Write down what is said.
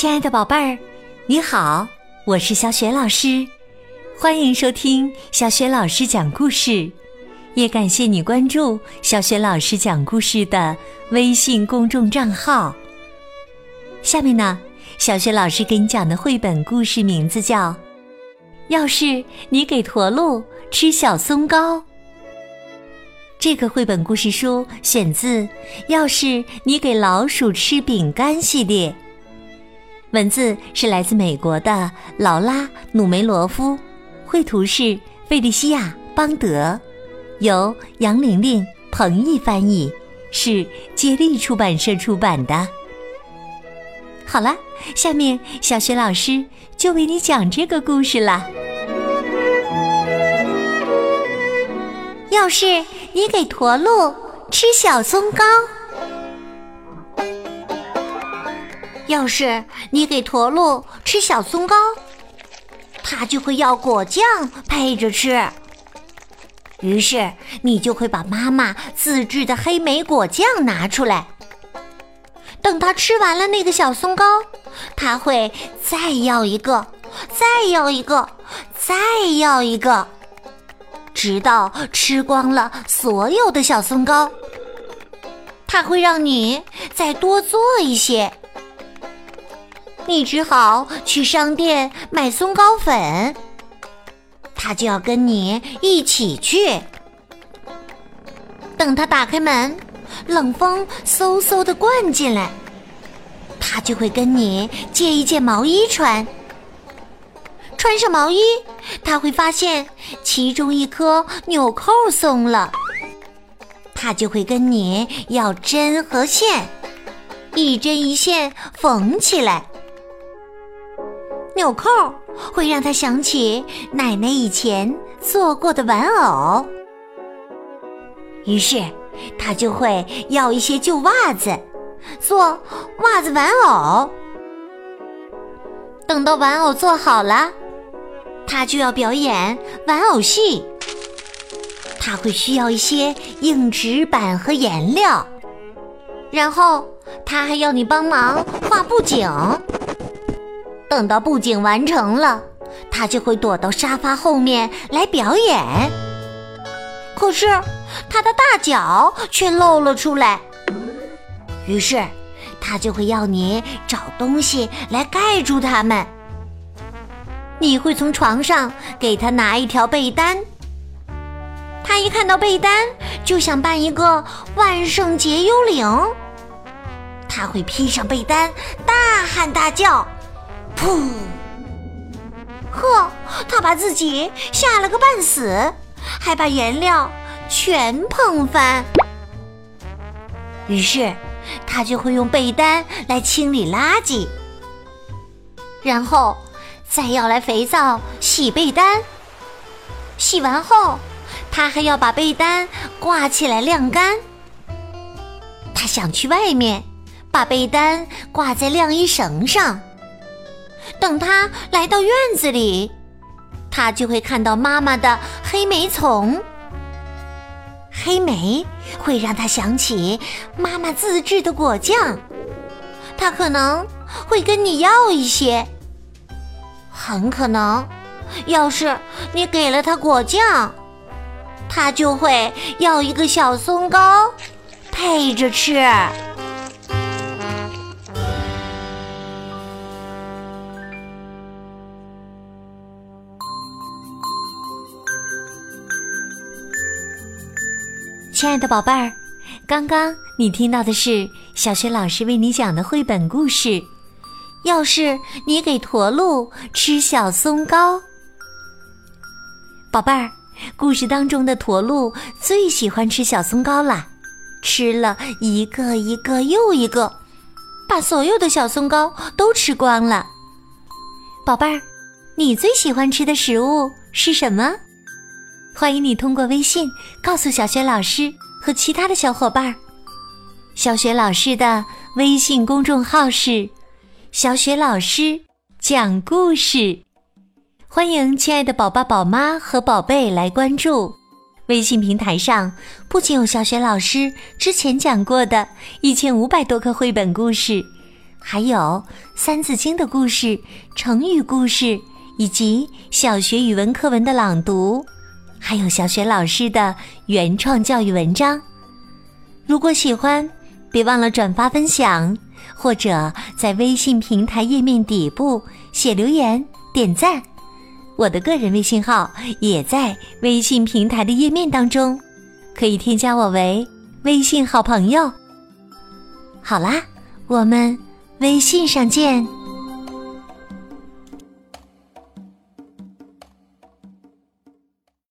亲爱的宝贝儿，你好，我是小雪老师，欢迎收听小雪老师讲故事，也感谢你关注小雪老师讲故事的微信公众账号。下面呢，小雪老师给你讲的绘本故事名字叫《要是你给驼鹿吃小松糕》。这个绘本故事书选自《要是你给老鼠吃饼干》系列。文字是来自美国的劳拉·努梅罗夫，绘图是费利西亚·邦德，由杨玲玲、彭毅翻译，是接力出版社出版的。好了，下面小雪老师就为你讲这个故事啦。要是你给驼鹿吃小松糕。要是你给驼鹿吃小松糕，它就会要果酱配着吃。于是你就会把妈妈自制的黑莓果酱拿出来。等它吃完了那个小松糕，它会再要一个，再要一个，再要一个，直到吃光了所有的小松糕。它会让你再多做一些。你只好去商店买松糕粉，他就要跟你一起去。等他打开门，冷风嗖嗖的灌进来，他就会跟你借一件毛衣穿。穿上毛衣，他会发现其中一颗纽扣松了，他就会跟你要针和线，一针一线缝起来。纽扣会让他想起奶奶以前做过的玩偶，于是他就会要一些旧袜子做袜子玩偶。等到玩偶做好了，他就要表演玩偶戏。他会需要一些硬纸板和颜料，然后他还要你帮忙画布景。等到布景完成了，他就会躲到沙发后面来表演。可是他的大脚却露了出来，于是他就会要你找东西来盖住它们。你会从床上给他拿一条被单，他一看到被单就想扮一个万圣节幽灵，他会披上被单，大喊大叫。噗！呵，他把自己吓了个半死，还把颜料全碰翻。于是他就会用被单来清理垃圾，然后再要来肥皂洗被单。洗完后，他还要把被单挂起来晾干。他想去外面，把被单挂在晾衣绳上。等他来到院子里，他就会看到妈妈的黑莓丛。黑莓会让他想起妈妈自制的果酱，他可能会跟你要一些。很可能，要是你给了他果酱，他就会要一个小松糕配着吃。亲爱的宝贝儿，刚刚你听到的是小学老师为你讲的绘本故事。要是你给驼鹿吃小松糕，宝贝儿，故事当中的驼鹿最喜欢吃小松糕了，吃了一个一个又一个，把所有的小松糕都吃光了。宝贝儿，你最喜欢吃的食物是什么？欢迎你通过微信告诉小雪老师和其他的小伙伴儿。小雪老师的微信公众号是“小雪老师讲故事”，欢迎亲爱的宝爸、宝妈和宝贝来关注。微信平台上不仅有小雪老师之前讲过的一千五百多个绘本故事，还有《三字经》的故事、成语故事，以及小学语文课文的朗读，还有小雪老师的原创教育文章。如果喜欢，别忘了转发分享，或者在微信平台页面底部写留言点赞。我的个人微信号也在微信平台的页面当中，可以添加我为微信好朋友。好啦，我们微信上见。